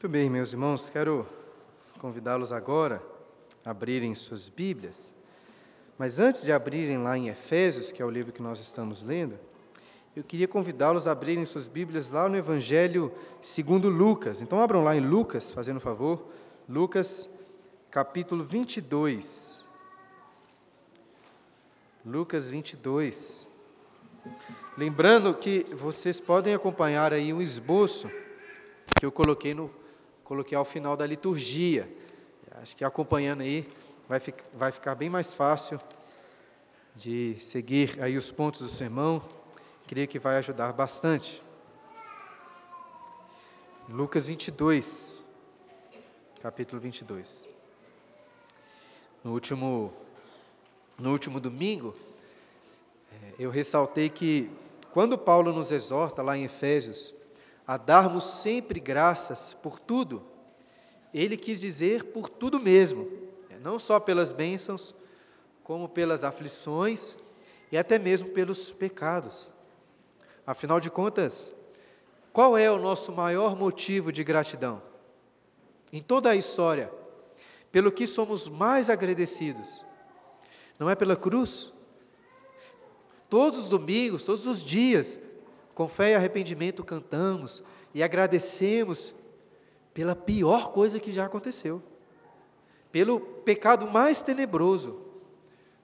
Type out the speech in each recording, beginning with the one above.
Muito bem, meus irmãos, quero convidá-los agora a abrirem suas Bíblias. Mas antes de abrirem lá em Efésios, que é o livro que nós estamos lendo, eu queria convidá-los a abrirem suas Bíblias lá no Evangelho segundo Lucas. Então abram lá em Lucas, fazendo favor, Lucas capítulo 22. Lucas 22. Lembrando que vocês podem acompanhar aí um esboço que eu coloquei no coloquei ao final da liturgia. Acho que acompanhando aí vai, vai ficar bem mais fácil de seguir aí os pontos do sermão. Creio que vai ajudar bastante. Lucas 22, capítulo 22. No último, no último domingo, é, eu ressaltei que quando Paulo nos exorta lá em Efésios a darmos sempre graças por tudo, ele quis dizer por tudo mesmo, né? não só pelas bênçãos, como pelas aflições e até mesmo pelos pecados. Afinal de contas, qual é o nosso maior motivo de gratidão? Em toda a história, pelo que somos mais agradecidos? Não é pela cruz? Todos os domingos, todos os dias, com fé e arrependimento cantamos e agradecemos pela pior coisa que já aconteceu, pelo pecado mais tenebroso,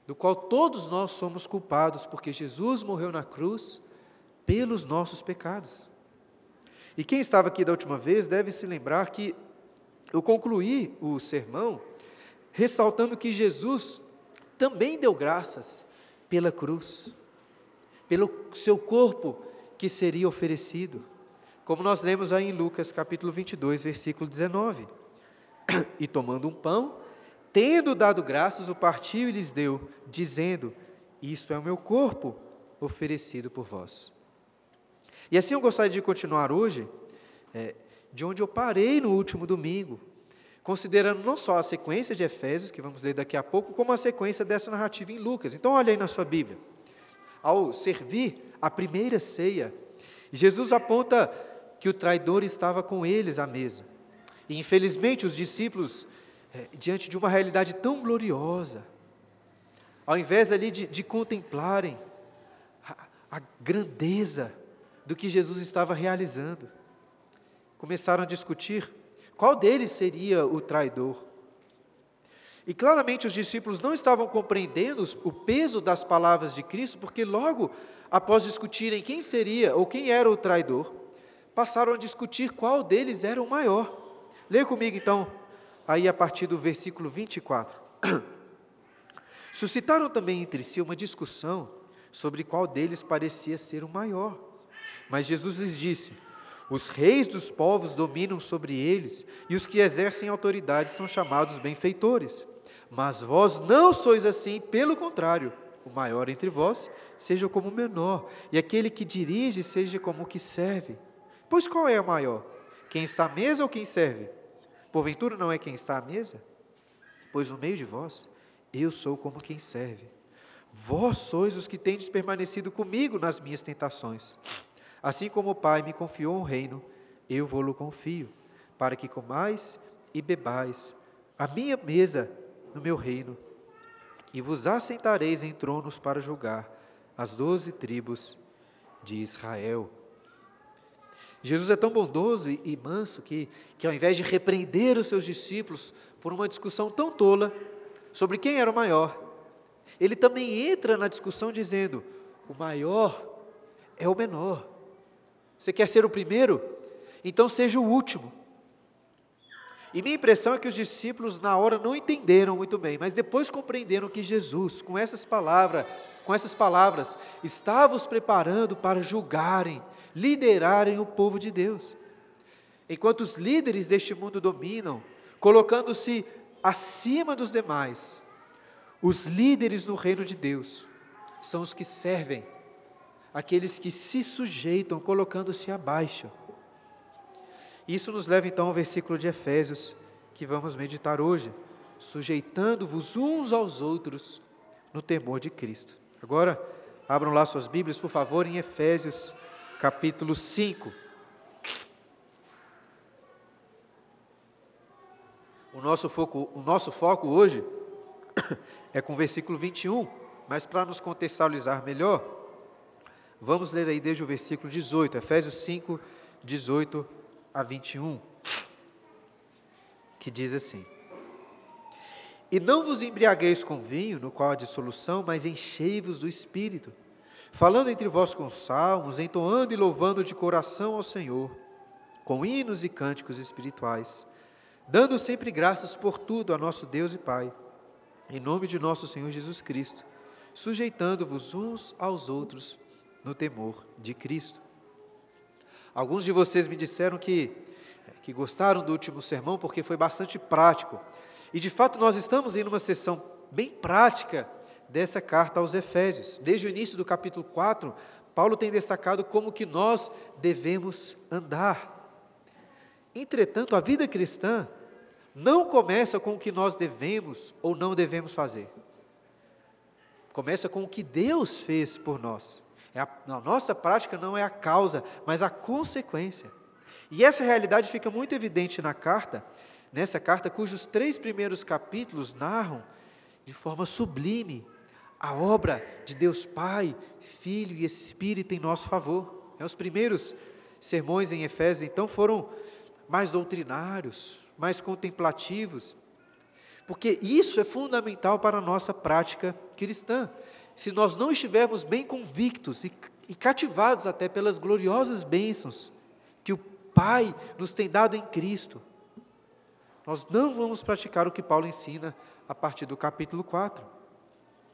do qual todos nós somos culpados, porque Jesus morreu na cruz pelos nossos pecados. E quem estava aqui da última vez deve se lembrar que eu concluí o sermão ressaltando que Jesus também deu graças pela cruz, pelo seu corpo que seria oferecido. Como nós lemos aí em Lucas capítulo 22, versículo 19. E tomando um pão, tendo dado graças, o partiu e lhes deu, dizendo: Isto é o meu corpo oferecido por vós. E assim eu gostaria de continuar hoje, é, de onde eu parei no último domingo, considerando não só a sequência de Efésios, que vamos ler daqui a pouco, como a sequência dessa narrativa em Lucas. Então, olha aí na sua Bíblia. Ao servir a primeira ceia. Jesus aponta que o traidor estava com eles à mesa. E infelizmente os discípulos, é, diante de uma realidade tão gloriosa, ao invés ali de, de contemplarem a, a grandeza do que Jesus estava realizando, começaram a discutir qual deles seria o traidor. E claramente os discípulos não estavam compreendendo o peso das palavras de Cristo, porque logo após discutirem quem seria ou quem era o traidor, passaram a discutir qual deles era o maior. Leia comigo então, aí a partir do versículo 24. Suscitaram também entre si uma discussão sobre qual deles parecia ser o maior. Mas Jesus lhes disse: Os reis dos povos dominam sobre eles, e os que exercem autoridade são chamados benfeitores. Mas vós não sois assim, pelo contrário o maior entre vós seja como o menor, e aquele que dirige seja como o que serve. Pois qual é o maior? Quem está à mesa ou quem serve? Porventura não é quem está à mesa? Pois no meio de vós, eu sou como quem serve. Vós sois os que tendes permanecido comigo nas minhas tentações. Assim como o Pai me confiou um reino, eu vou-lo confio, para que comais e bebais a minha mesa no meu reino e vos assentareis em tronos para julgar as doze tribos de Israel. Jesus é tão bondoso e, manso que, que, ao invés de repreender os seus discípulos por uma discussão tão tola sobre quem era o maior, ele também entra na discussão dizendo: o maior é o menor. Você quer ser o primeiro? Então seja o último. E minha impressão é que os discípulos na hora não entenderam muito bem, mas depois compreenderam que Jesus, com essas palavras, com essas palavras, estava os preparando para julgarem, liderarem o povo de Deus. Enquanto os líderes deste mundo dominam, colocando-se acima dos demais, os líderes no reino de Deus são os que servem, aqueles que se sujeitam, colocando-se abaixo. Isso nos leva então ao versículo de Efésios que vamos meditar hoje, sujeitando-vos uns aos outros no temor de Cristo. Agora, abram lá suas Bíblias, por favor, em Efésios capítulo 5. nosso foco, o nosso foco hoje é com o versículo 21, mas para nos contextualizar melhor, vamos ler aí desde o versículo 18, Efésios 5, 18 a 21, que diz assim: E não vos embriagueis com vinho, no qual há dissolução, mas enchei-vos do espírito, falando entre vós com salmos, entoando e louvando de coração ao Senhor, com hinos e cânticos espirituais, dando sempre graças por tudo a nosso Deus e Pai em nome de nosso Senhor Jesus Cristo, sujeitando-vos uns aos outros no temor de Cristo. Alguns de vocês me disseram que, que gostaram do último sermão porque foi bastante prático. E de fato nós estamos em uma sessão bem prática dessa carta aos Efésios. Desde o início do capítulo 4, Paulo tem destacado como que nós devemos andar. Entretanto, a vida cristã não começa com o que nós devemos ou não devemos fazer. Começa com o que Deus fez por nós. É a, a nossa prática não é a causa, mas a consequência. E essa realidade fica muito evidente na carta, nessa carta, cujos três primeiros capítulos narram de forma sublime a obra de Deus Pai, Filho e Espírito em nosso favor. É, os primeiros sermões em Efésios, então, foram mais doutrinários, mais contemplativos, porque isso é fundamental para a nossa prática cristã. Se nós não estivermos bem convictos e, e cativados até pelas gloriosas bênçãos que o Pai nos tem dado em Cristo, nós não vamos praticar o que Paulo ensina a partir do capítulo 4.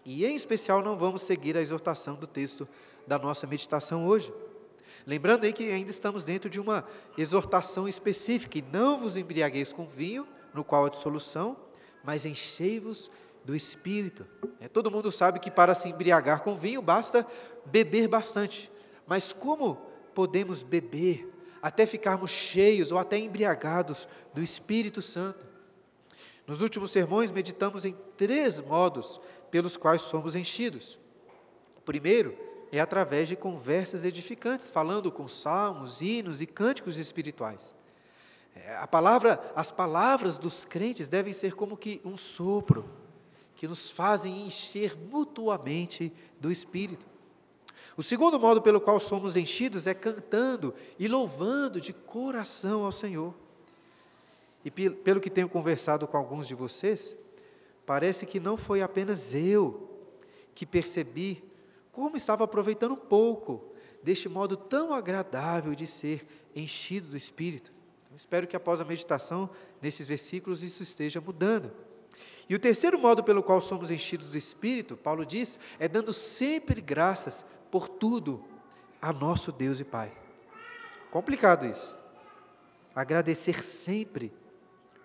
E, em especial, não vamos seguir a exortação do texto da nossa meditação hoje. Lembrando aí que ainda estamos dentro de uma exortação específica, e não vos embriagueis com vinho, no qual há dissolução, mas enchei-vos do Espírito. É, todo mundo sabe que para se embriagar com vinho basta beber bastante, mas como podemos beber até ficarmos cheios ou até embriagados do Espírito Santo? Nos últimos sermões meditamos em três modos pelos quais somos enchidos. O primeiro é através de conversas edificantes, falando com salmos, hinos e cânticos espirituais. É, a palavra, as palavras dos crentes devem ser como que um sopro, que nos fazem encher mutuamente do Espírito. O segundo modo pelo qual somos enchidos é cantando e louvando de coração ao Senhor. E pelo que tenho conversado com alguns de vocês, parece que não foi apenas eu que percebi como estava aproveitando pouco deste modo tão agradável de ser enchido do Espírito. Espero que após a meditação nesses versículos isso esteja mudando. E o terceiro modo pelo qual somos enchidos do Espírito, Paulo diz, é dando sempre graças por tudo a nosso Deus e Pai. Complicado isso. Agradecer sempre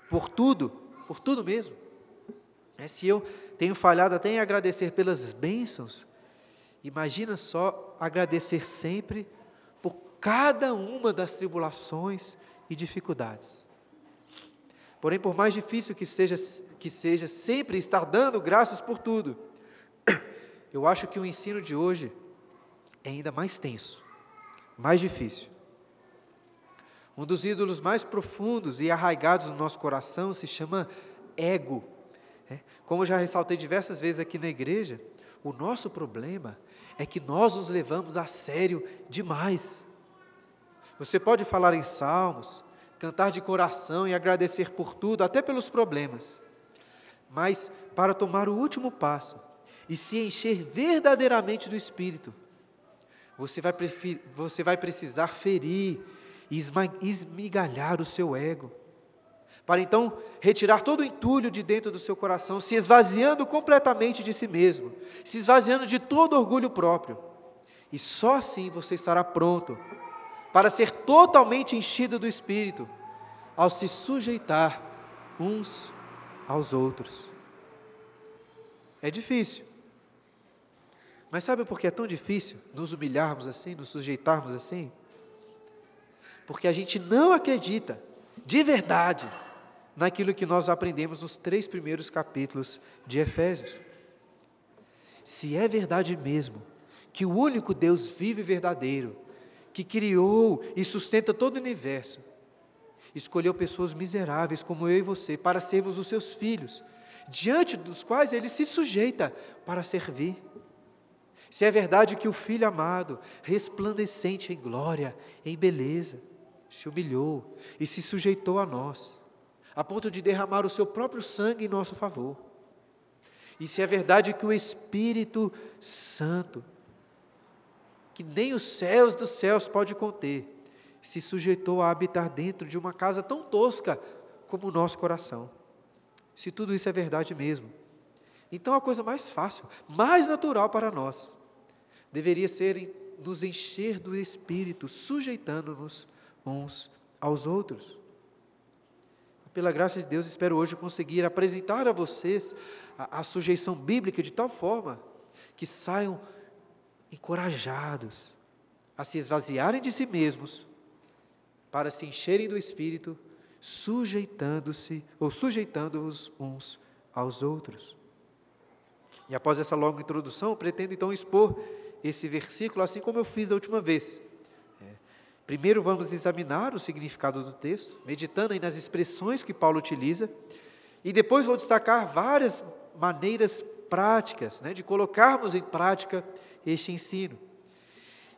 por tudo, por tudo mesmo. É, se eu tenho falhado até em agradecer pelas bênçãos, Imagina só agradecer sempre por cada uma das tribulações e dificuldades. Porém, por mais difícil que seja, que seja sempre estar dando graças por tudo, eu acho que o ensino de hoje é ainda mais tenso, mais difícil. Um dos ídolos mais profundos e arraigados no nosso coração se chama ego. É, como já ressaltei diversas vezes aqui na igreja, o nosso problema é que nós nos levamos a sério demais. Você pode falar em salmos, cantar de coração e agradecer por tudo, até pelos problemas. Mas para tomar o último passo e se encher verdadeiramente do Espírito, você vai, você vai precisar ferir e esmigalhar o seu ego para então retirar todo o entulho de dentro do seu coração, se esvaziando completamente de si mesmo, se esvaziando de todo orgulho próprio. E só assim você estará pronto para ser totalmente enchido do Espírito, ao se sujeitar uns aos outros. É difícil. Mas sabe por que é tão difícil nos humilharmos assim, nos sujeitarmos assim? Porque a gente não acredita, de verdade, naquilo que nós aprendemos nos três primeiros capítulos de Efésios. Se é verdade mesmo que o único Deus vive verdadeiro, que criou e sustenta todo o universo, escolheu pessoas miseráveis como eu e você para sermos os seus filhos, diante dos quais ele se sujeita para servir. Se é verdade que o Filho amado, resplandecente em glória, em beleza, se humilhou e se sujeitou a nós, a ponto de derramar o seu próprio sangue em nosso favor. E se é verdade que o Espírito Santo, que nem os céus dos céus pode conter, se sujeitou a habitar dentro de uma casa tão tosca como o nosso coração. Se tudo isso é verdade mesmo, então a coisa mais fácil, mais natural para nós, deveria ser nos encher do Espírito, sujeitando-nos uns aos outros. Pela graça de Deus, espero hoje conseguir apresentar a vocês a, a sujeição bíblica de tal forma que saiam encorajados a se esvaziarem de si mesmos para se encherem do Espírito, sujeitando-se ou sujeitando-os uns aos outros. E após essa longa introdução, pretendo então expor esse versículo assim como eu fiz a última vez. Primeiro vamos examinar o significado do texto, meditando aí nas expressões que Paulo utiliza, e depois vou destacar várias maneiras práticas né, de colocarmos em prática este ensino.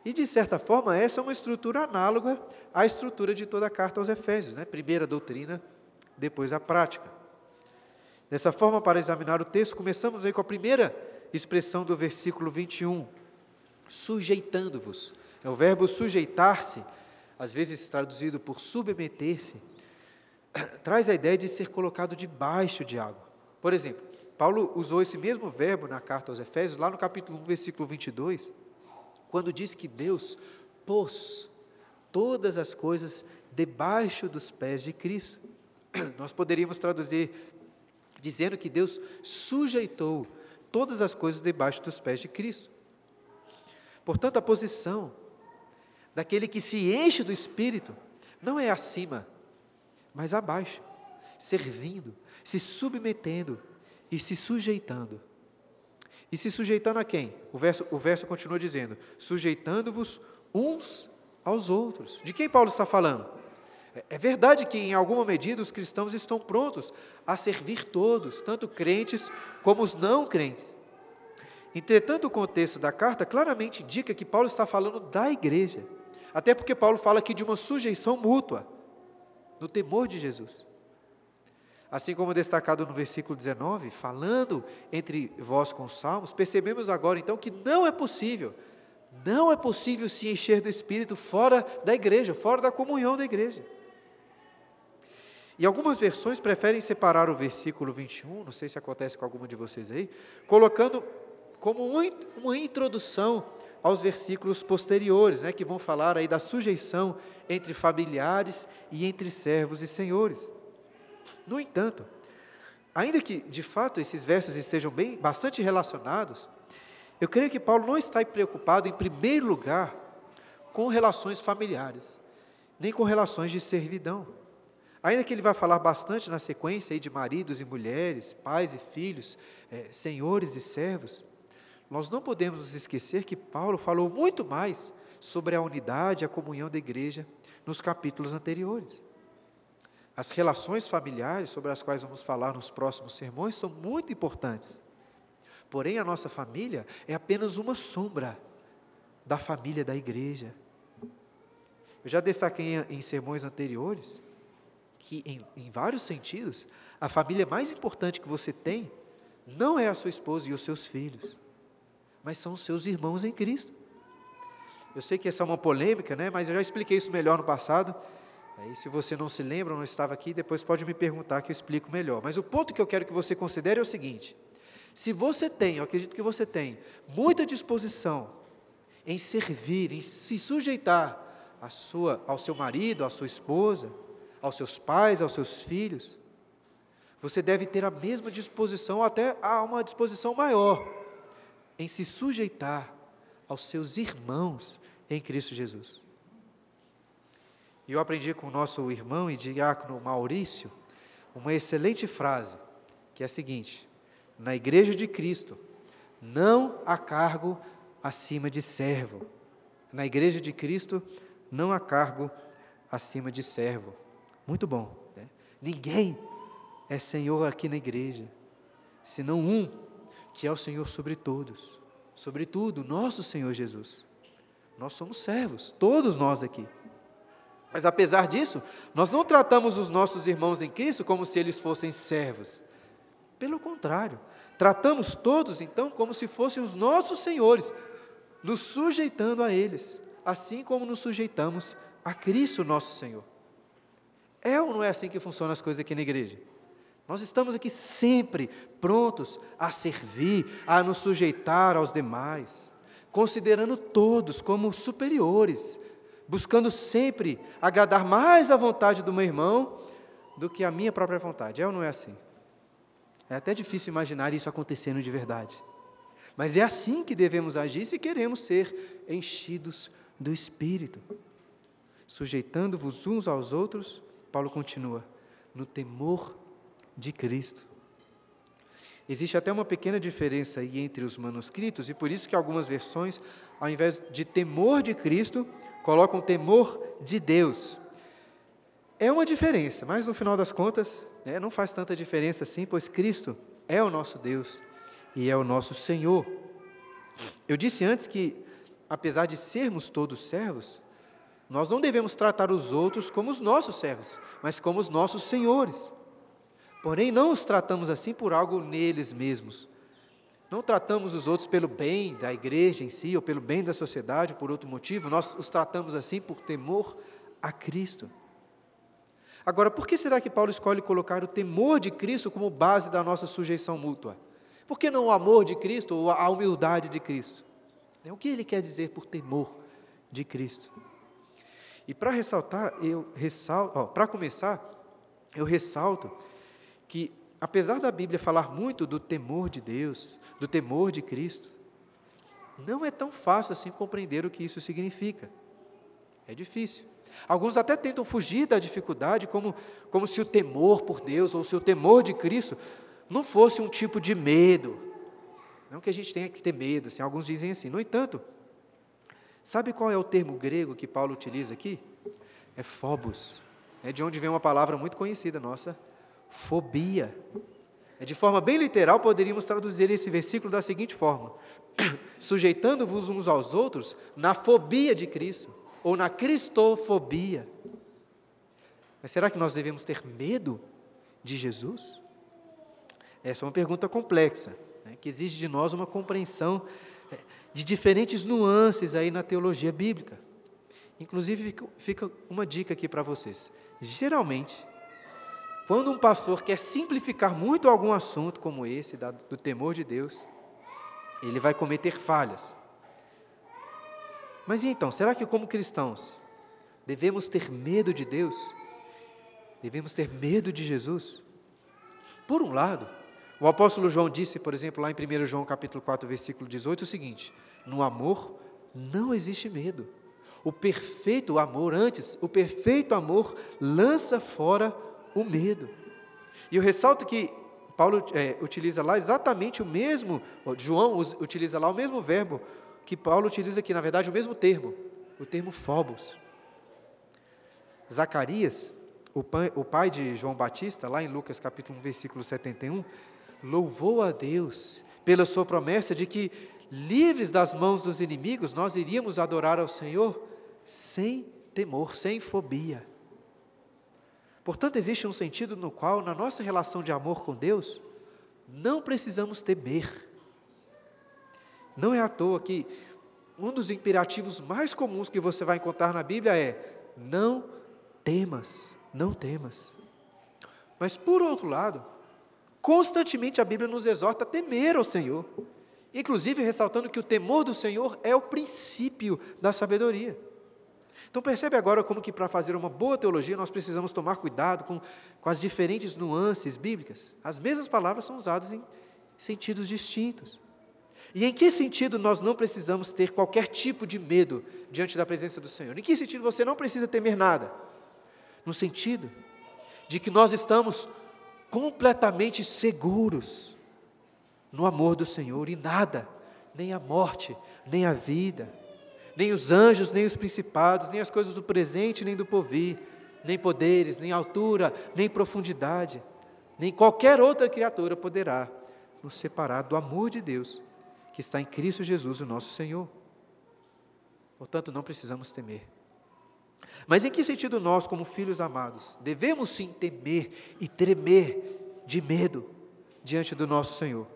E, de certa forma, essa é uma estrutura análoga à estrutura de toda a carta aos Efésios, né? primeiro a doutrina, depois a prática. Dessa forma, para examinar o texto, começamos aí com a primeira expressão do versículo 21, sujeitando-vos. É o verbo sujeitar-se às vezes traduzido por submeter-se, traz a ideia de ser colocado debaixo de água. Por exemplo, Paulo usou esse mesmo verbo na carta aos Efésios, lá no capítulo 1, versículo 22, quando diz que Deus pôs todas as coisas debaixo dos pés de Cristo. Nós poderíamos traduzir dizendo que Deus sujeitou todas as coisas debaixo dos pés de Cristo. Portanto, a posição daquele que se enche do Espírito, não é acima, mas abaixo, servindo, se submetendo e se sujeitando. E se sujeitando a quem? O verso, o verso continua dizendo: sujeitando-vos uns aos outros. De quem Paulo está falando? É, é verdade que, em alguma medida, os cristãos estão prontos a servir todos, tanto crentes como os não crentes. Entretanto, o contexto da carta claramente indica que Paulo está falando da igreja. Até porque Paulo fala aqui de uma sujeição mútua, no temor de Jesus. Assim como destacado no versículo 19, falando entre vós com salmos, percebemos agora então que não é possível, não é possível se encher do Espírito fora da igreja, fora da comunhão da igreja. E algumas versões preferem separar o versículo 21, não sei se acontece com alguma de vocês aí, colocando como uma introdução aos versículos posteriores, né, que vão falar aí da sujeição entre familiares e entre servos e senhores. No entanto, ainda que de fato esses versos estejam bem bastante relacionados, eu creio que Paulo não está preocupado em primeiro lugar com relações familiares, nem com relações de servidão. Ainda que ele vai falar bastante na sequência aí de maridos e mulheres, pais e filhos, é, senhores e servos, nós não podemos nos esquecer que Paulo falou muito mais sobre a unidade, a comunhão da igreja nos capítulos anteriores. As relações familiares, sobre as quais vamos falar nos próximos sermões, são muito importantes. Porém, a nossa família é apenas uma sombra da família da igreja. Eu já destaquei em, sermões anteriores que, em, em vários sentidos, a família mais importante que você tem não é a sua esposa e os seus filhos mas são seus irmãos em Cristo. Eu sei que essa é uma polêmica, né? mas eu já expliquei isso melhor no passado. Aí, se você não se lembra, não estava aqui, depois pode me perguntar que eu explico melhor. Mas o ponto que eu quero que você considere é o seguinte: se você tem, eu acredito que você tem, muita disposição em servir, em se sujeitar à sua, ao seu marido, à sua esposa, aos seus pais, aos seus filhos, você deve ter a mesma disposição, até a uma disposição maior em se sujeitar aos seus irmãos em Cristo Jesus. E eu aprendi com o nosso irmão e diácono Maurício uma excelente frase, que é a seguinte: na igreja de Cristo não há cargo acima de servo. Na igreja de Cristo não há cargo acima de servo. Muito bom. Né? Ninguém é Senhor aqui na igreja, senão um, que é o Senhor sobre todos, sobretudo nosso Senhor Jesus. Nós somos servos, todos nós aqui. Mas apesar disso, nós não tratamos os nossos irmãos em Cristo como se eles fossem servos. Pelo contrário, tratamos todos então como se fossem os nossos senhores, nos sujeitando a eles, assim como nos sujeitamos a Cristo, nosso Senhor. É ou não é assim que funcionam as coisas aqui na igreja? Nós estamos aqui sempre prontos a servir, a nos sujeitar aos demais, considerando todos como superiores, buscando sempre agradar mais a vontade do meu irmão do que a minha própria vontade. É ou não é assim? É até difícil imaginar isso acontecendo de verdade. Mas é assim que devemos agir se queremos ser enchidos do Espírito. Sujeitando-vos uns aos outros, Paulo continua, no temor de Cristo. Existe até uma pequena diferença aí entre os manuscritos, e por isso que algumas versões, ao invés de temor de Cristo, colocam temor de Deus. É uma diferença, mas no final das contas, né, não faz tanta diferença assim, pois Cristo é o nosso Deus e é o nosso Senhor. Eu disse antes que, apesar de sermos todos servos, nós não devemos tratar os outros como os nossos servos, mas como os nossos senhores. Porém, não os tratamos assim por algo neles mesmos. Não tratamos os outros pelo bem da igreja em si, ou pelo bem da sociedade, por outro motivo, nós os tratamos assim por temor a Cristo. Agora, por que será que Paulo escolhe colocar o temor de Cristo como base da nossa sujeição mútua? Por que não o amor de Cristo ou a humildade de Cristo? O que ele quer dizer por temor de Cristo? E para ressaltar, eu ressalto, para começar, eu ressalto que apesar da Bíblia falar muito do temor de Deus, do temor de Cristo, não é tão fácil assim compreender o que isso significa. É difícil. Alguns até tentam fugir da dificuldade, como, como se o temor por Deus ou se o temor de Cristo não fosse um tipo de medo. Não que a gente tenha que ter medo, assim, alguns dizem assim. No entanto, sabe qual é o termo grego que Paulo utiliza aqui? É phobos. É de onde vem uma palavra muito conhecida nossa, fobia. É de forma bem literal, poderíamos traduzir esse versículo da seguinte forma: sujeitando-vos uns aos outros na fobia de Cristo, ou na cristofobia. Mas será que nós devemos ter medo de Jesus? Essa é uma pergunta complexa, né, que exige de nós uma compreensão é, de diferentes nuances aí na teologia bíblica. Inclusive, fica, fica uma dica aqui para vocês. Geralmente, quando um pastor quer simplificar muito algum assunto como esse, do temor de Deus, ele vai cometer falhas. Mas e então, será que como cristãos devemos ter medo de Deus? Devemos ter medo de Jesus? Por um lado, o apóstolo João disse, por exemplo, lá em 1 João capítulo 4, versículo 18, o seguinte: No amor não existe medo. O perfeito amor, antes, o perfeito amor lança fora o medo. E eu ressalto que Paulo é, utiliza lá exatamente o mesmo, João utiliza lá o mesmo verbo que Paulo utiliza aqui, na verdade, o mesmo termo, o termo phobos. Zacarias, o pai, o pai de João Batista, lá em Lucas capítulo 1, versículo 71, louvou a Deus pela sua promessa de que, livres das mãos dos inimigos, nós iríamos adorar ao Senhor sem temor, sem fobia. Portanto, existe um sentido no qual, na nossa relação de amor com Deus, não precisamos temer. Não é à toa que um dos imperativos mais comuns que você vai encontrar na Bíblia é: não temas, não temas. Mas, por outro lado, constantemente a Bíblia nos exorta a temer ao Senhor, inclusive ressaltando que o temor do Senhor é o princípio da sabedoria. Então percebe agora como que para fazer uma boa teologia nós precisamos tomar cuidado com, com as diferentes nuances bíblicas. As mesmas palavras são usadas em sentidos distintos. E em que sentido nós não precisamos ter qualquer tipo de medo diante da presença do Senhor? Em que sentido você não precisa temer nada? No sentido de que nós estamos completamente seguros no amor do Senhor e nada, nem a morte, nem a vida, nem os anjos, nem os principados, nem as coisas do presente, nem do porvir, nem poderes, nem altura, nem profundidade, nem qualquer outra criatura poderá nos separar do amor de Deus que está em Cristo Jesus, o nosso Senhor. Portanto, não precisamos temer. Mas em que sentido nós, como filhos amados, devemos sim temer e tremer de medo diante do nosso Senhor?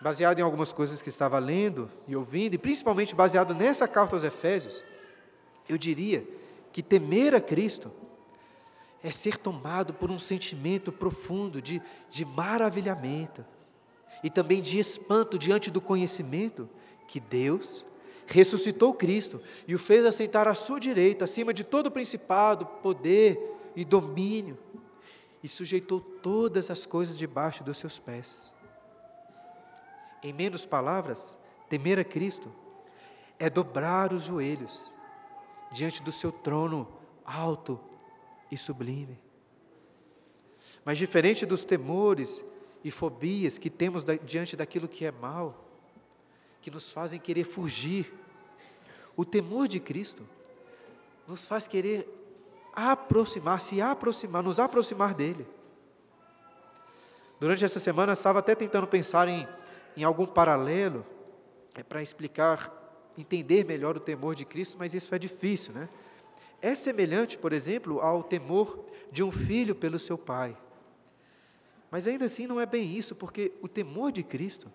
Baseado em algumas coisas que estava lendo e ouvindo, e principalmente baseado nessa carta aos Efésios, eu diria que temer a Cristo é ser tomado por um sentimento profundo de, de maravilhamento e também de espanto diante do conhecimento que Deus ressuscitou Cristo e o fez assentar à sua direita, acima de todo principado, poder e domínio, e sujeitou todas as coisas debaixo dos seus pés. Em menos palavras, temer a Cristo é dobrar os joelhos diante do seu trono alto e sublime. Mas diferente dos temores e fobias que temos diante daquilo que é mal, que nos fazem querer fugir, o temor de Cristo nos faz querer aproximar, se aproximar, nos aproximar dele. Durante essa semana, estava até tentando pensar em, em algum paralelo é, para explicar, entender melhor o temor de Cristo, mas isso é difícil, né? É semelhante, por exemplo, ao temor de um filho pelo seu pai. Mas ainda assim não é bem isso, porque o temor de Cristo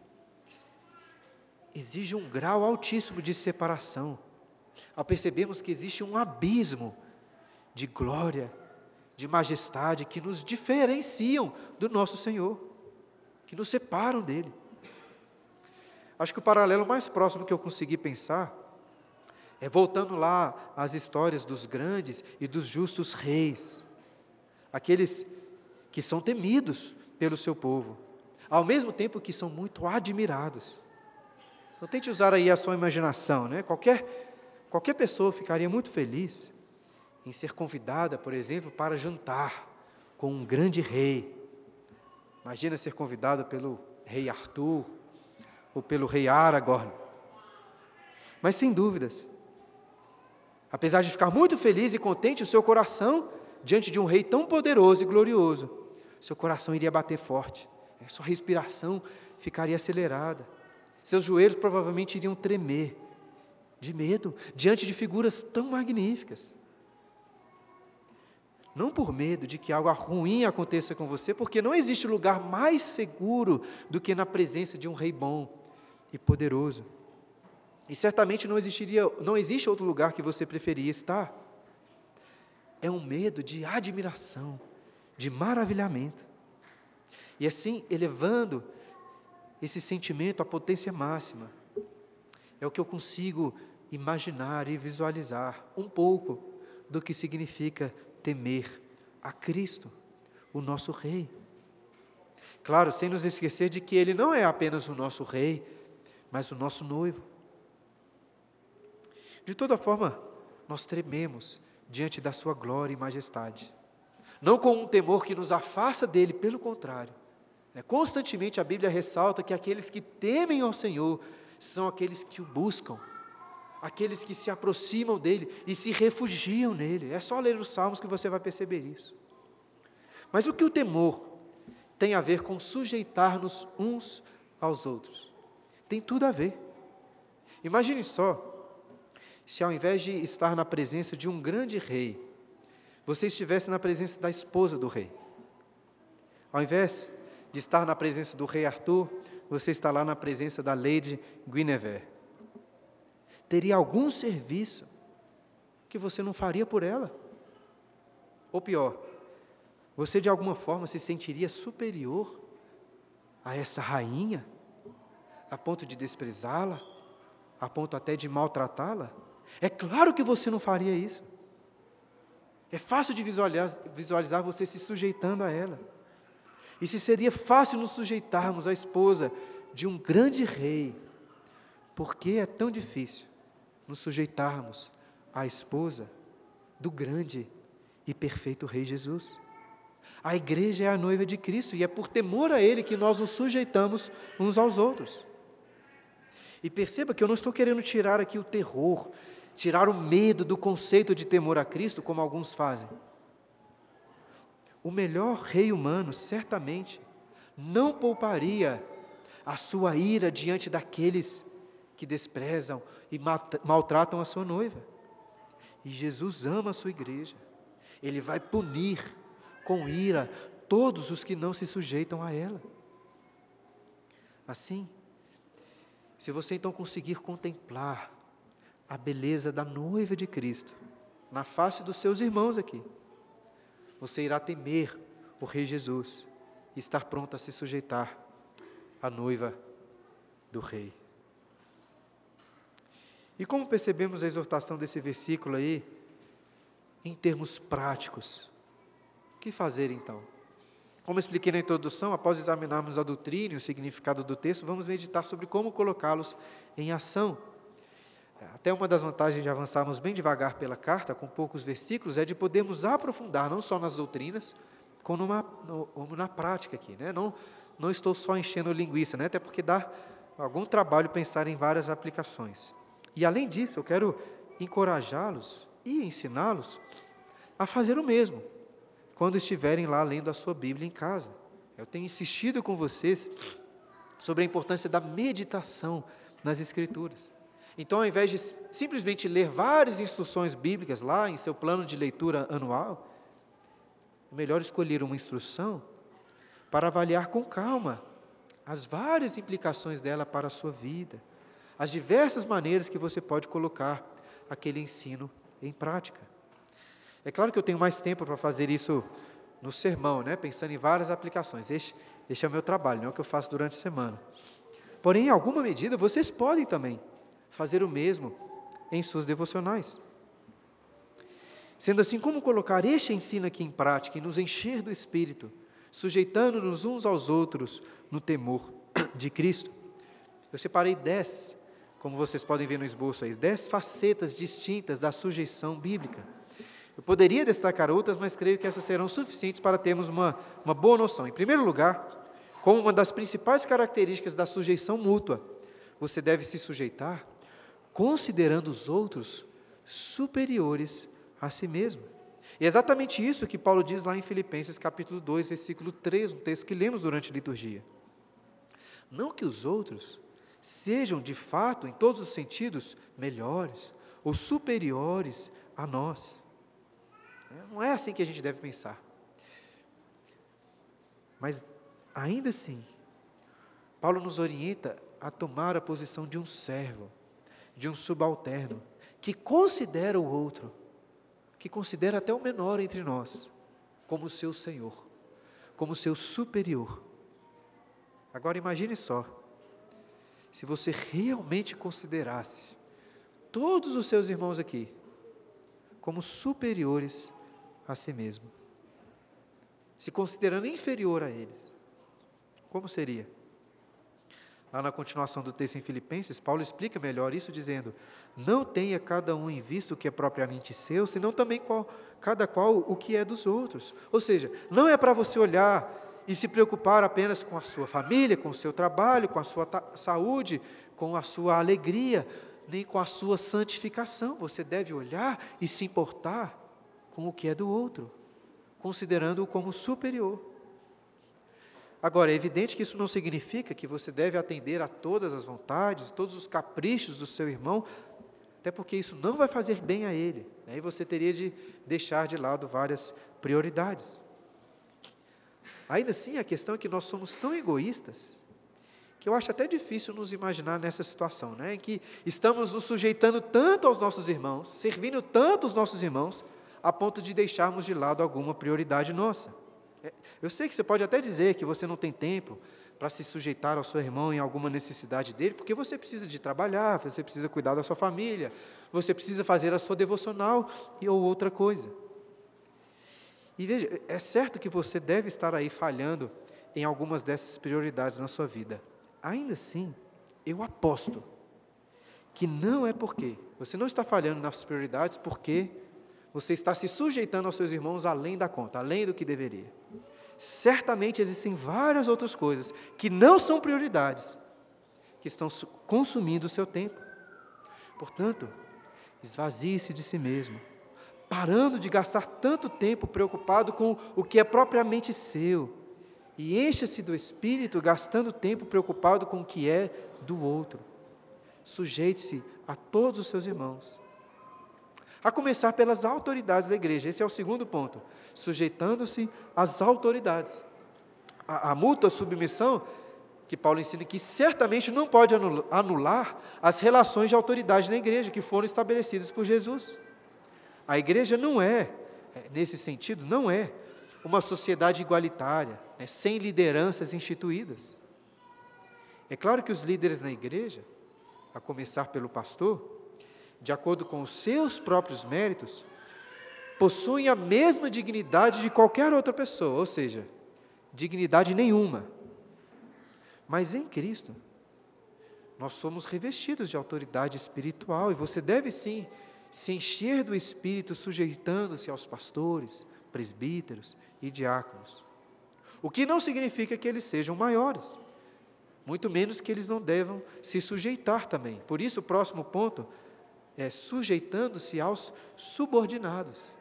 exige um grau altíssimo de separação. Ao percebermos que existe um abismo de glória, de majestade que nos diferenciam do nosso Senhor, que nos separam dele. Acho que o paralelo mais próximo que eu consegui pensar é voltando lá às histórias dos grandes e dos justos reis, aqueles que são temidos pelo seu povo, ao mesmo tempo que são muito admirados. Então tente usar aí a sua imaginação, né? Qualquer, qualquer pessoa ficaria muito feliz em ser convidada, por exemplo, para jantar com um grande rei. Imagina ser convidado pelo rei Arthur ou pelo rei Aragorn. Mas sem dúvidas, Apesar de ficar muito feliz e contente, o seu coração, diante de um rei tão poderoso e glorioso, seu coração iria bater forte, né? sua respiração ficaria acelerada, seus joelhos provavelmente iriam tremer, de medo, diante de figuras tão magníficas. Não por medo de que algo ruim aconteça com você, porque não existe lugar mais seguro do que na presença de um rei bom e poderoso. E certamente não existiria, não existe outro lugar que você preferia estar. É um medo de admiração, de maravilhamento. E assim, elevando esse sentimento à potência máxima, é o que eu consigo imaginar e visualizar um pouco do que significa temer a Cristo, o nosso Rei. Claro, sem nos esquecer de que Ele não é apenas o nosso Rei, mas o nosso noivo. De toda forma, nós trememos diante da Sua glória e majestade. Não com um temor que nos afasta dele, pelo contrário. Né? Constantemente a Bíblia ressalta que aqueles que temem ao Senhor são aqueles que o buscam, aqueles que se aproximam dele e se refugiam nele. É só ler os Salmos que você vai perceber isso. Mas o que o temor tem a ver com sujeitar-nos uns aos outros? Tem tudo a ver. Imagine só se ao invés de estar na presença de um grande rei, você estivesse na presença da esposa do rei. Ao invés de estar na presença do rei Arthur, você está lá na presença da Lady Guinevere. Teria algum serviço que você não faria por ela? Ou pior, você de alguma forma se sentiria superior a essa rainha, a ponto de desprezá-la, a ponto até de maltratá-la? É claro que você não faria isso. É fácil de visualizar, visualizar você se sujeitando a ela. E se seria fácil nos sujeitarmos à esposa de um grande rei, por que é tão difícil nos sujeitarmos à esposa do grande e perfeito Rei Jesus? A igreja é a noiva de Cristo e é por temor a Ele que nós nos sujeitamos uns aos outros. E perceba que eu não estou querendo tirar aqui o terror tirar o medo do conceito de temor a Cristo, como alguns fazem. O melhor rei humano, certamente, não pouparia a sua ira diante daqueles que desprezam e maltratam a sua noiva. E Jesus ama a sua igreja. Ele vai punir com ira todos os que não se sujeitam a ela. Assim, se você então conseguir contemplar a beleza da noiva de Cristo na face dos seus irmãos aqui, você irá temer o Rei Jesus e estar pronto a se sujeitar à noiva do Rei. E como percebemos a exortação desse versículo aí, em termos práticos, o que fazer então? Como expliquei na introdução, após examinarmos a doutrina e o significado do texto, vamos meditar sobre como colocá-los em ação. Até uma das vantagens de avançarmos bem devagar pela carta, com poucos versículos, é de podermos aprofundar não só nas doutrinas, como numa, na prática aqui. Né? Não, não estou só enchendo linguiça, né? até porque dá algum trabalho pensar em várias aplicações. E além disso, eu quero encorajá-los e ensiná-los a fazer o mesmo quando estiverem lá lendo a sua Bíblia em casa. Eu tenho insistido com vocês sobre a importância da meditação nas Escrituras. Então, ao invés de simplesmente ler várias instruções bíblicas lá em seu plano de leitura anual, é melhor escolher uma instrução para avaliar com calma as várias implicações dela para a sua vida, as diversas maneiras que você pode colocar aquele ensino em prática. É claro que eu tenho mais tempo para fazer isso no sermão, né? pensando em várias aplicações. Este, este é o meu trabalho, não é o que eu faço durante a semana. Porém, em alguma medida, vocês podem também fazer o mesmo em suas devocionais. Sendo assim, como colocar este ensino aqui em prática e nos encher do Espírito, sujeitando-nos uns aos outros no temor de Cristo? Eu separei dez, como vocês podem ver no esboço aí, dez facetas distintas da sujeição bíblica. Eu poderia destacar outras, mas creio que essas serão suficientes para termos uma, uma boa noção. Em primeiro lugar, como uma das principais características da sujeição mútua, você deve se sujeitar considerando os outros superiores a si mesmo. E é exatamente isso que Paulo diz lá em Filipenses capítulo 2, versículo 3, um texto que lemos durante a liturgia. Não que os outros sejam de fato, em todos os sentidos, melhores ou superiores a nós. Não é assim que a gente deve pensar. Mas, ainda assim, Paulo nos orienta a tomar a posição de um servo, de um subalterno, que considera o outro, que considera até o menor entre nós, como seu senhor, como seu superior. Agora imagine só, se você realmente considerasse todos os seus irmãos aqui como superiores a si mesmo, se considerando inferior a eles. Como seria? Lá na continuação do texto em Filipenses, Paulo explica melhor isso, dizendo: Não tenha cada um em vista o que é propriamente seu, senão também qual, cada qual o que é dos outros. Ou seja, não é para você olhar e se preocupar apenas com a sua família, com o seu trabalho, com a sua saúde, com a sua alegria, nem com a sua santificação. Você deve olhar e se importar com o que é do outro, considerando-o como superior. Agora, é evidente que isso não significa que você deve atender a todas as vontades, todos os caprichos do seu irmão, até porque isso não vai fazer bem a ele. Aí né? você teria de deixar de lado várias prioridades. Ainda assim, a questão é que nós somos tão egoístas que eu acho até difícil nos imaginar nessa situação, né, em que estamos nos sujeitando tanto aos nossos irmãos, servindo tanto os nossos irmãos, a ponto de deixarmos de lado alguma prioridade nossa. É, eu sei que você pode até dizer que você não tem tempo para se sujeitar ao seu irmão em alguma necessidade dele, porque você precisa de trabalhar, você precisa cuidar da sua família, você precisa fazer a sua devocional e ou outra coisa. E veja, é certo que você deve estar aí falhando em algumas dessas prioridades na sua vida. Ainda assim, eu aposto que não é porque você não está falhando nas prioridades porque você está se sujeitando aos seus irmãos além da conta, além do que deveria. Certamente existem várias outras coisas que não são prioridades, que estão consumindo o seu tempo. Portanto, esvazie-se de si mesmo, parando de gastar tanto tempo preocupado com o que é propriamente seu, e encha-se do Espírito, gastando tempo preocupado com o que é do outro. Sujeite-se a todos os seus irmãos. A começar pelas autoridades da igreja, esse é o segundo ponto, sujeitando-se às autoridades. A, a mútua submissão que Paulo ensina que certamente não pode anular as relações de autoridade na igreja que foram estabelecidas por Jesus. A igreja não é, é nesse sentido, não é uma sociedade igualitária, né, sem lideranças instituídas. É claro que os líderes na igreja, a começar pelo pastor, de acordo com os seus próprios méritos, possuem a mesma dignidade de qualquer outra pessoa, ou seja, dignidade nenhuma mas em Cristo, nós somos revestidos de autoridade espiritual e você deve sim se encher do Espírito, sujeitando-se aos pastores, presbíteros e diáconos. O que não significa que eles sejam maiores, muito menos que eles não devam se sujeitar também. Por isso, o próximo ponto é sujeitando-se aos subordinados.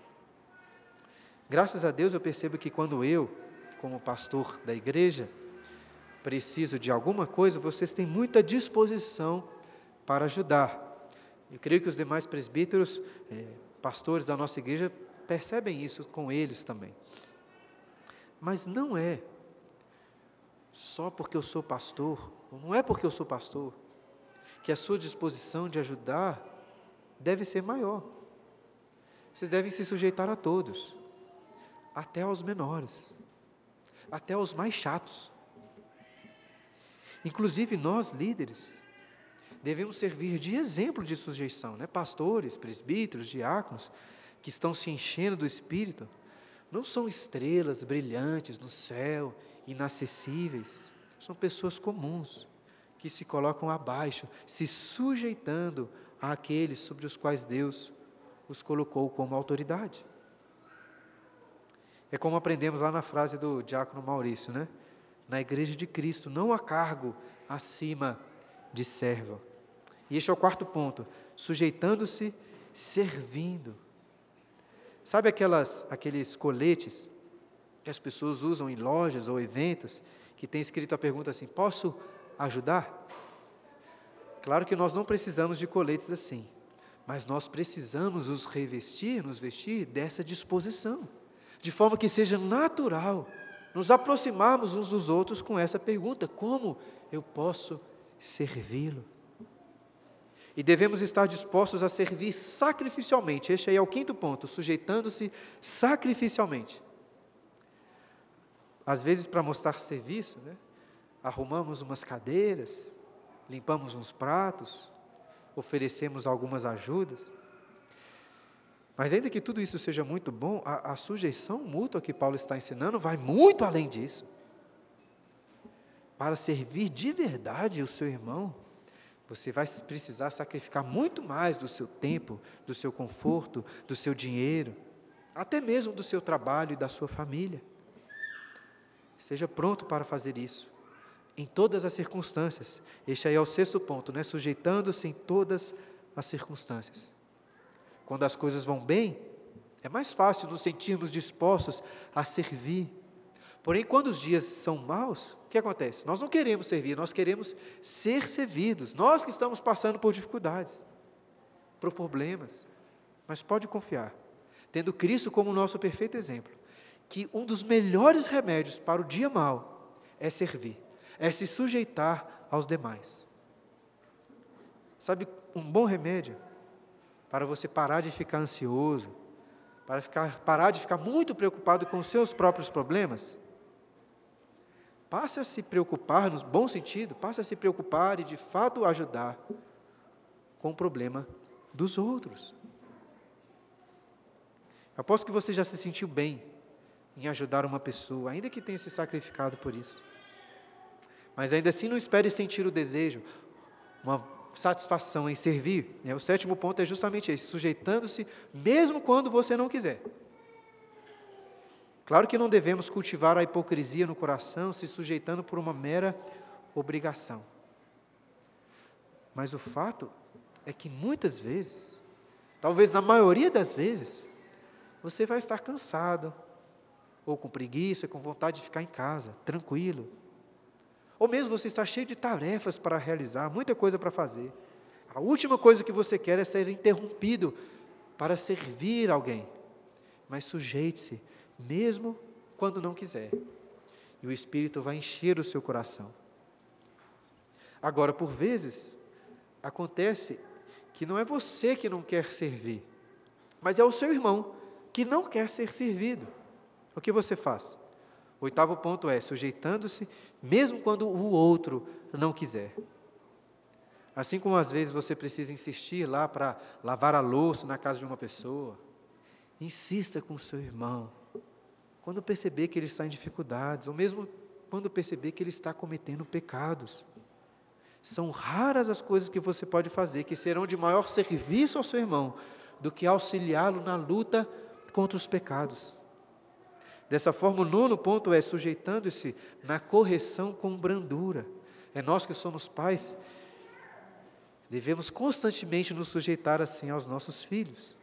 Graças a Deus eu percebo que quando eu, como pastor da igreja, preciso de alguma coisa, vocês têm muita disposição para ajudar. Eu creio que os demais presbíteros, eh, pastores da nossa igreja, percebem isso com eles também. Mas não é só porque eu sou pastor, não é porque eu sou pastor, que a sua disposição de ajudar deve ser maior. Vocês devem se sujeitar a todos, até aos menores, até aos mais chatos. Inclusive nós, líderes, devemos servir de exemplo de sujeição, né? Pastores, presbíteros, diáconos, que estão se enchendo do Espírito, não são estrelas brilhantes no céu, inacessíveis, são pessoas comuns, que se colocam abaixo, se sujeitando àqueles sobre os quais Deus os colocou como autoridade. É como aprendemos lá na frase do diácono Maurício, né? na igreja de Cristo, não há cargo acima de servo. E este é o quarto ponto, sujeitando-se, servindo. Sabe aquelas, aqueles coletes que as pessoas usam em lojas ou eventos, que tem escrito a pergunta assim: posso ajudar? Claro que nós não precisamos de coletes assim, mas nós precisamos nos revestir, nos vestir dessa disposição, de forma que seja natural nos aproximarmos uns dos outros com essa pergunta: como eu posso servi-lo? E devemos estar dispostos a servir sacrificialmente. Este aí é o quinto ponto, sujeitando-se sacrificialmente. Às vezes, para mostrar serviço, né, arrumamos umas cadeiras, limpamos uns pratos, oferecemos algumas ajudas. Mas ainda que tudo isso seja muito bom, a, a sujeição mútua que Paulo está ensinando vai muito além disso. Para servir de verdade o seu irmão, você vai precisar sacrificar muito mais do seu tempo, do seu conforto, do seu dinheiro, até mesmo do seu trabalho e da sua família. Esteja pronto para fazer isso, em todas as circunstâncias. Este aí é o sexto ponto, né? sujeitando-se em todas as circunstâncias. Quando as coisas vão bem, é mais fácil nos sentirmos dispostos a servir. Porém, quando os dias são maus, o que acontece? Nós não queremos servir, nós queremos ser servidos. Nós que estamos passando por dificuldades, por problemas. Mas pode confiar, tendo Cristo como nosso perfeito exemplo, que um dos melhores remédios para o dia mau é servir, é se sujeitar aos demais. Sabe, um bom remédio para você parar de ficar ansioso, para ficar, parar de ficar muito preocupado com os seus próprios problemas. Passe a se preocupar, no bom sentido, passe a se preocupar e de fato ajudar com o problema dos outros. Aposto que você já se sentiu bem em ajudar uma pessoa, ainda que tenha se sacrificado por isso. Mas ainda assim não espere sentir o desejo, uma satisfação em servir. Né? O sétimo ponto é justamente esse: sujeitando-se, mesmo quando você não quiser. Claro que não devemos cultivar a hipocrisia no coração, se sujeitando por uma mera obrigação. Mas o fato é que muitas vezes talvez na maioria das vezes, você vai estar cansado, ou com preguiça, com vontade de ficar em casa, tranquilo. Ou mesmo você está cheio de tarefas para realizar, muita coisa para fazer. A última coisa que você quer é ser interrompido para servir alguém. Mas sujeite-se, mesmo quando não quiser. E o Espírito vai encher o seu coração. Agora, por vezes, acontece que não é você que não quer servir, mas é o seu irmão que não quer ser servido. O que você faz? Oitavo ponto é sujeitando-se, mesmo quando o outro não quiser. Assim como às vezes você precisa insistir lá para lavar a louça na casa de uma pessoa, insista com o seu irmão. Quando perceber que ele está em dificuldades, ou mesmo quando perceber que ele está cometendo pecados. São raras as coisas que você pode fazer que serão de maior serviço ao seu irmão do que auxiliá-lo na luta contra os pecados. Dessa forma, o nono ponto é sujeitando-se na correção com brandura. É nós que somos pais Devemos constantemente nos sujeitar assim aos nossos filhos.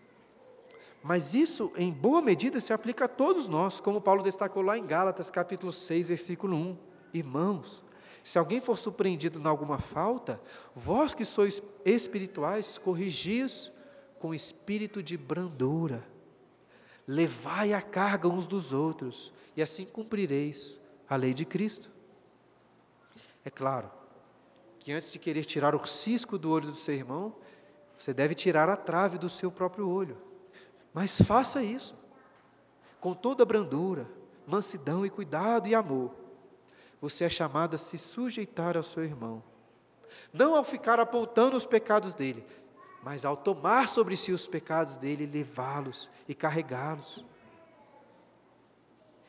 Mas isso, em boa medida, se aplica a todos nós, como Paulo destacou lá em Gálatas, capítulo 6, versículo 1. Irmãos, se alguém for surpreendido em alguma falta, vós que sois espirituais, corrigis com espírito de brandura. Levai a carga uns dos outros, e assim cumprireis a lei de Cristo. É claro, que antes de querer tirar o cisco do olho do seu irmão, você deve tirar a trave do seu próprio olho. Mas faça isso, com toda brandura, mansidão e cuidado e amor. Você é chamado a se sujeitar ao seu irmão, não ao ficar apontando os pecados dele, mas ao tomar sobre si os pecados dele, levá-los e carregá-los.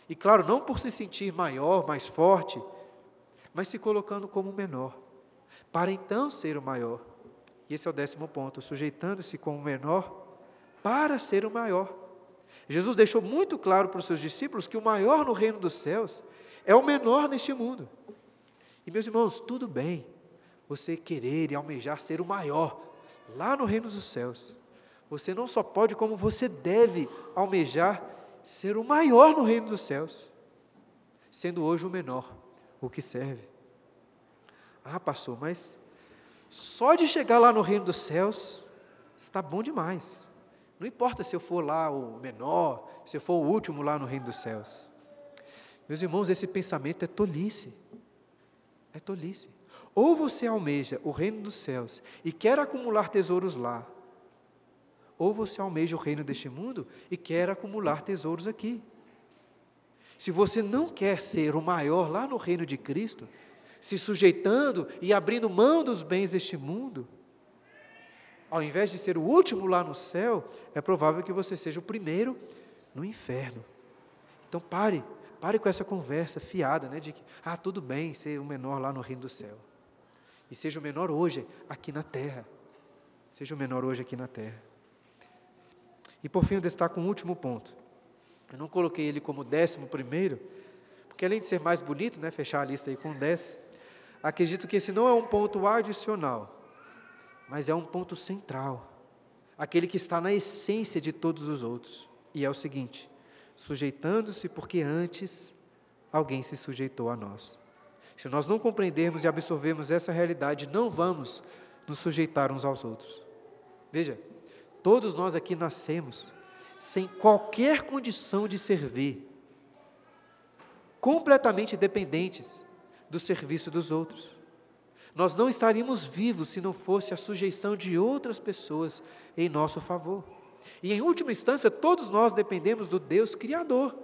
E claro, não por se sentir maior, mais forte, mas se colocando como menor para então ser o maior. E esse é o décimo ponto, sujeitando-se como menor para ser o maior. Jesus deixou muito claro para os seus discípulos que o maior no reino dos céus é o menor neste mundo. E meus irmãos, tudo bem você querer e almejar ser o maior lá no reino dos céus. Você não só pode, como você deve almejar ser o maior no reino dos céus, sendo hoje o menor, o que serve. Ah, pastor, mas só de chegar lá no reino dos céus está bom demais. Não importa se eu for lá o menor, se eu for o último lá no reino dos céus. Meus irmãos, esse pensamento é tolice. É tolice. Ou você almeja o reino dos céus e quer acumular tesouros lá, ou você almeja o reino deste mundo e quer acumular tesouros aqui. Se você não quer ser o maior lá no reino de Cristo, se sujeitando e abrindo mão dos bens deste mundo, ao invés de ser o último lá no céu, é provável que você seja o primeiro no inferno. Então pare, pare com essa conversa fiada, né, de que, ah, tudo bem ser o menor lá no reino do céu. E seja o menor hoje aqui na terra. Seja o menor hoje aqui na terra. E por fim eu destaco um último ponto. Eu não coloquei ele como décimo primeiro, porque além de ser mais bonito, né, fechar a lista aí com dez, acredito que esse não é um ponto adicional, mas é um ponto central, aquele que está na essência de todos os outros. E é o seguinte: sujeitando-se porque antes alguém se sujeitou a nós. Se nós não compreendermos e absorvermos essa realidade, não vamos nos sujeitar uns aos outros. Veja, todos nós aqui nascemos sem qualquer condição de servir, completamente dependentes do serviço dos outros. Nós não estaríamos vivos se não fosse a sujeição de outras pessoas em nosso favor. E em última instância, todos nós dependemos do Deus Criador,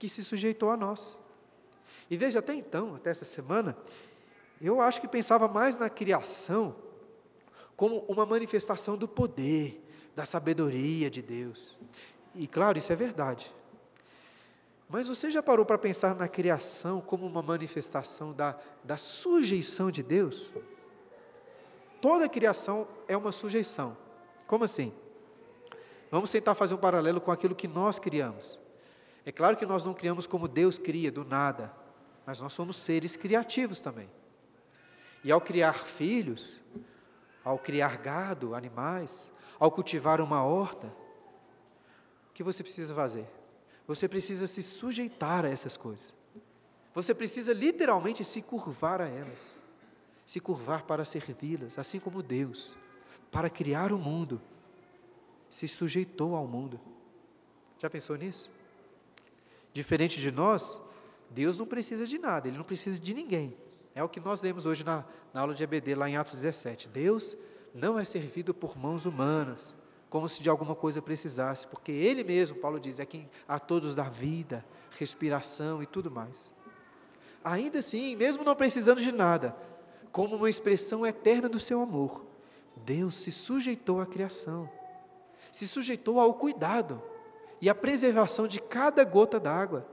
que se sujeitou a nós. E veja, até então, até essa semana, eu acho que pensava mais na criação como uma manifestação do poder, da sabedoria de Deus. E claro, isso é verdade. Mas você já parou para pensar na criação como uma manifestação da, da sujeição de Deus? Toda criação é uma sujeição. Como assim? Vamos tentar fazer um paralelo com aquilo que nós criamos. É claro que nós não criamos como Deus cria, do nada, mas nós somos seres criativos também. E ao criar filhos, ao criar gado, animais, ao cultivar uma horta, o que você precisa fazer? Você precisa se sujeitar a essas coisas. Você precisa literalmente se curvar a elas. Se curvar para servi-las, assim como Deus, para criar o mundo, se sujeitou ao mundo. Já pensou nisso? Diferente de nós, Deus não precisa de nada, Ele não precisa de ninguém. É o que nós lemos hoje na, na aula de EBD, lá em Atos 17. Deus não é servido por mãos humanas, como se de alguma coisa precisasse, porque Ele mesmo, Paulo diz, é quem a todos dá vida, respiração e tudo mais. Ainda assim, mesmo não precisando de nada, como uma expressão eterna do seu amor, Deus se sujeitou à criação, se sujeitou ao cuidado e à preservação de cada gota d'água,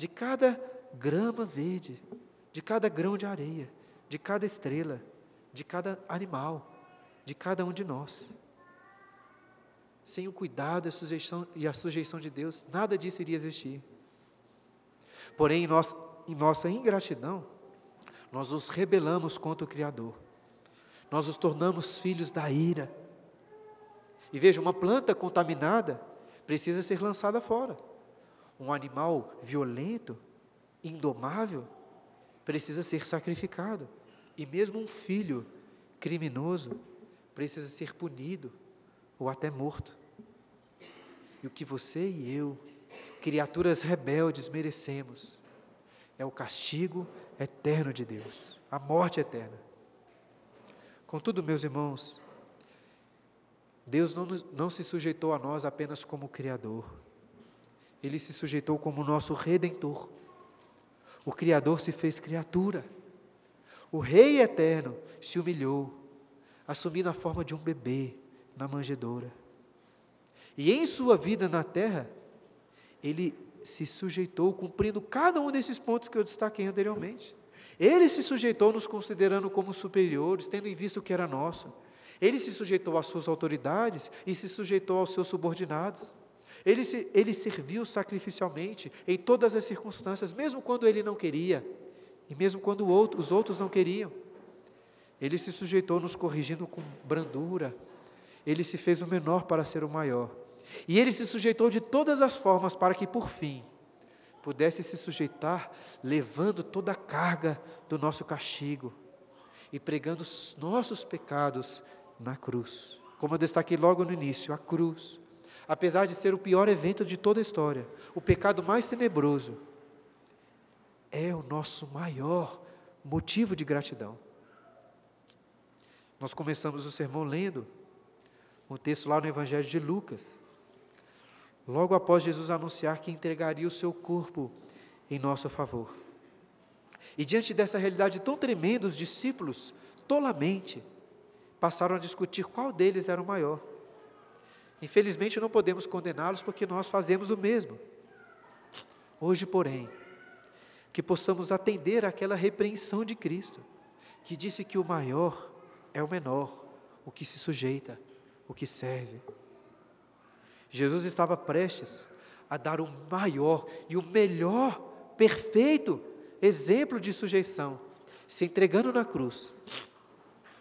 de cada grama verde, de cada grão de areia, de cada estrela, de cada animal, de cada um de nós. Sem o cuidado e a sujeição, e a sujeição de Deus, nada disso iria existir. Porém, nós, em nossa ingratidão, nós nos rebelamos contra o Criador. Nós nos tornamos filhos da ira. E veja, uma planta contaminada precisa ser lançada fora. Um animal violento, indomável, precisa ser sacrificado. E mesmo um filho criminoso precisa ser punido ou até morto. E o que você e eu, criaturas rebeldes, merecemos é o castigo eterno de Deus, a morte eterna. Contudo, meus irmãos, Deus não, não se sujeitou a nós apenas como Criador, Ele se sujeitou como nosso Redentor. O Criador se fez criatura. O Rei eterno se humilhou, assumindo a forma de um bebê na manjedoura. E em sua vida na terra, ele se sujeitou, cumprindo cada um desses pontos que eu destaquei anteriormente. Ele se sujeitou, nos considerando como superiores, tendo em vista o que era nosso. Ele se sujeitou às suas autoridades e se sujeitou aos seus subordinados. Ele, se, ele serviu sacrificialmente em todas as circunstâncias, mesmo quando ele não queria, e mesmo quando outro, os outros não queriam. Ele se sujeitou, nos corrigindo com brandura. Ele se fez o menor para ser o maior. E ele se sujeitou de todas as formas para que, por fim, pudesse se sujeitar, levando toda a carga do nosso castigo e pregando os nossos pecados na cruz. Como eu destaquei logo no início, a cruz apesar de ser o pior evento de toda a história, o pecado mais tenebroso, é o nosso maior motivo de gratidão. Nós começamos o sermão lendo um texto lá no Evangelho de Lucas. Logo após Jesus anunciar que entregaria o seu corpo em nosso favor. E diante dessa realidade tão tremenda, os discípulos, tolamente, passaram a discutir qual deles era o maior. Infelizmente não podemos condená-los porque nós fazemos o mesmo. Hoje, porém, que possamos atender àquela repreensão de Cristo, que disse que o maior é o menor, o que se sujeita, o que serve. Jesus estava prestes a dar o maior e o melhor, perfeito exemplo de sujeição, se entregando na cruz.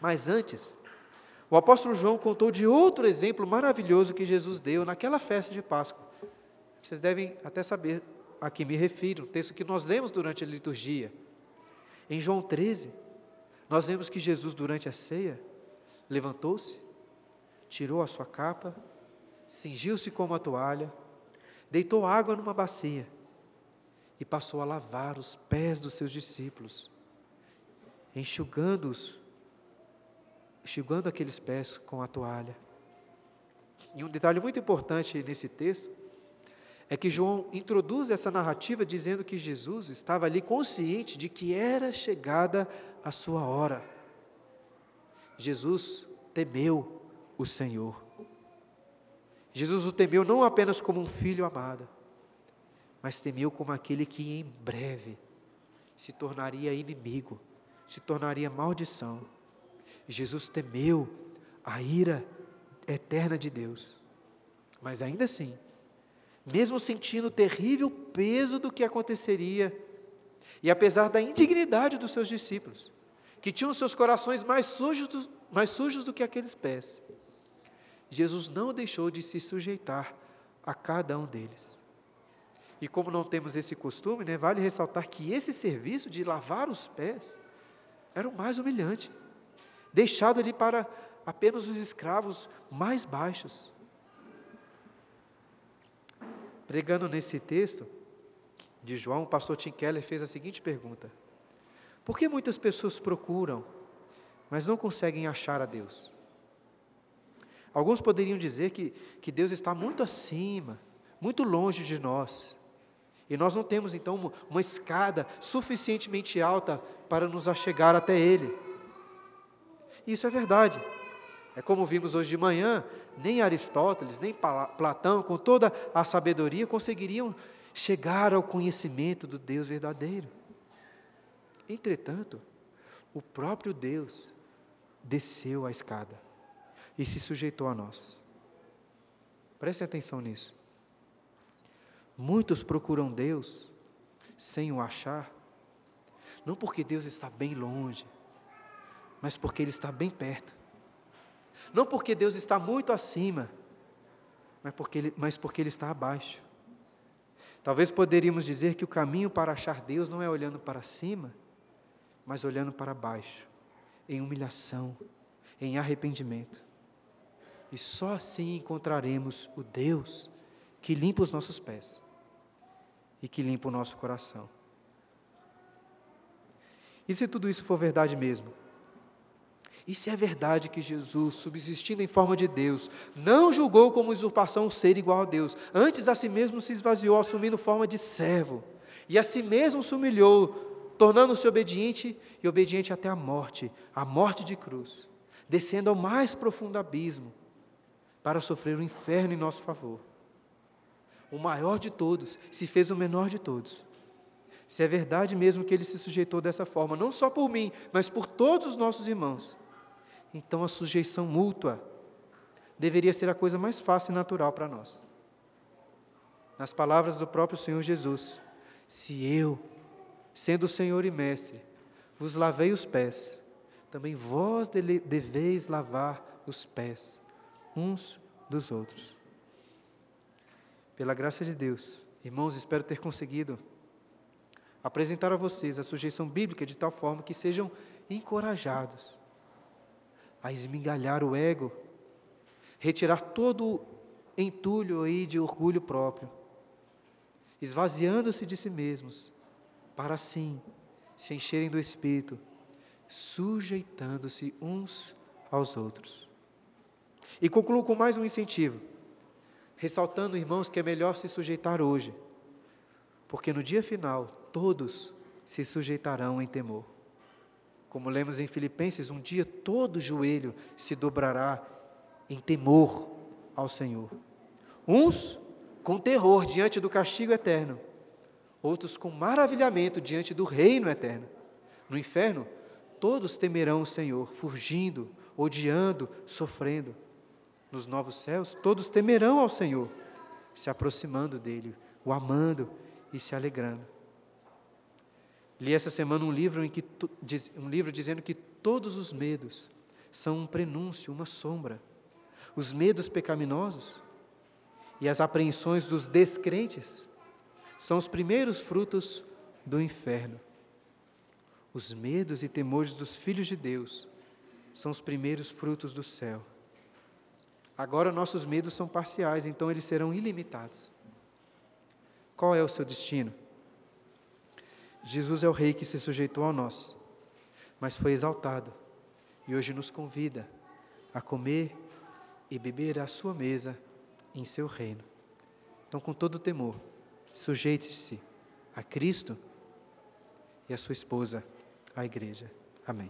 Mas antes, o apóstolo João contou de outro exemplo maravilhoso que Jesus deu naquela festa de Páscoa. Vocês devem até saber a que me refiro, um texto que nós lemos durante a liturgia. Em João 13, nós vemos que Jesus, durante a ceia, levantou-se, tirou a sua capa, cingiu-se com uma toalha, deitou água numa bacia e passou a lavar os pés dos seus discípulos, enxugando-os enxugando aqueles pés com a toalha. E um detalhe muito importante nesse texto é que João introduz essa narrativa dizendo que Jesus estava ali consciente de que era chegada a sua hora. Jesus temeu o Senhor. Jesus o temeu não apenas como um filho amado, mas temeu como aquele que em breve se tornaria inimigo, se tornaria maldição. Jesus temeu a ira eterna de Deus. Mas ainda assim, mesmo sentindo o terrível peso do que aconteceria, e apesar da indignidade dos seus discípulos, que tinham seus corações mais sujos, do, mais sujos do que aqueles pés, Jesus não deixou de se sujeitar a cada um deles. E como não temos esse costume, né, vale ressaltar que esse serviço de lavar os pés era o mais humilhante, deixado ali para apenas os escravos mais baixos. Pregando nesse texto de João, o pastor Tim Keller fez a seguinte pergunta: Por que muitas pessoas procuram, mas não conseguem achar a Deus? Alguns poderiam dizer que, que Deus está muito acima, muito longe de nós. E nós não temos então uma, uma escada suficientemente alta para nos achegar até Ele. Isso é verdade. É como vimos hoje de manhã, nem Aristóteles, nem Platão, com toda a sabedoria, conseguiriam chegar ao conhecimento do Deus verdadeiro. Entretanto, o próprio Deus desceu a escada e se sujeitou a nós. Preste atenção nisso. Muitos procuram Deus sem o achar, não porque Deus está bem longe, mas porque Ele está bem perto. Não porque Deus está muito acima, mas porque Ele, mas porque ele está abaixo. Talvez poderíamos dizer que o caminho para achar Deus não é olhando para cima, mas olhando para baixo, em humilhação, em arrependimento. E só assim encontraremos o Deus que limpa os nossos pés e que limpa o nosso coração. E se tudo isso for verdade mesmo? E se é verdade que Jesus, subsistindo em forma de Deus, não julgou como usurpação o ser igual a Deus, antes a si mesmo se esvaziou, assumindo forma de servo, e a si mesmo se humilhou, tornando-se obediente e obediente até a morte, a morte de cruz, descendo ao mais profundo abismo, para sofrer o inferno em nosso favor. O maior de todos se fez o menor de todos. Se é verdade mesmo que ele se sujeitou dessa forma, não só por mim, mas por todos os nossos irmãos, então a sujeição mútua deveria ser a coisa mais fácil e natural para nós. Nas palavras do próprio Senhor Jesus: Se eu, sendo Senhor e Mestre, vos lavei os pés, também vós deveis lavar os pés uns dos outros. Pela graça de Deus, irmãos, espero ter conseguido apresentar a vocês a sujeição bíblica de tal forma que sejam encorajados a esmigalhar o ego, retirar todo o entulho aí de orgulho próprio, esvaziando-se de si mesmos, para assim se encherem do Espírito, sujeitando-se uns aos outros. E concluo com mais um incentivo, ressaltando, irmãos, que é melhor se sujeitar hoje, porque no dia final todos se sujeitarão em temor. Como lemos em Filipenses, um dia todo joelho se dobrará em temor ao Senhor. Uns com terror diante do castigo eterno, outros com maravilhamento diante do reino eterno. No inferno, todos temerão o Senhor, fugindo, odiando, sofrendo nos novos céus, todos temerão ao Senhor, se aproximando dele, o amando e se alegrando. Li essa semana um livro, em que, um livro dizendo que todos os medos são um prenúncio, uma sombra. Os medos pecaminosos e as apreensões dos descrentes são os primeiros frutos do inferno. Os medos e temores dos filhos de Deus são os primeiros frutos do céu. Agora nossos medos são parciais, então eles serão ilimitados. Qual é o seu destino? Jesus é o Rei que se sujeitou a nós, mas foi exaltado e hoje nos convida a comer e beber à sua mesa em seu reino. Então, com todo temor, sujeite-se a Cristo e a sua esposa, a Igreja. Amém.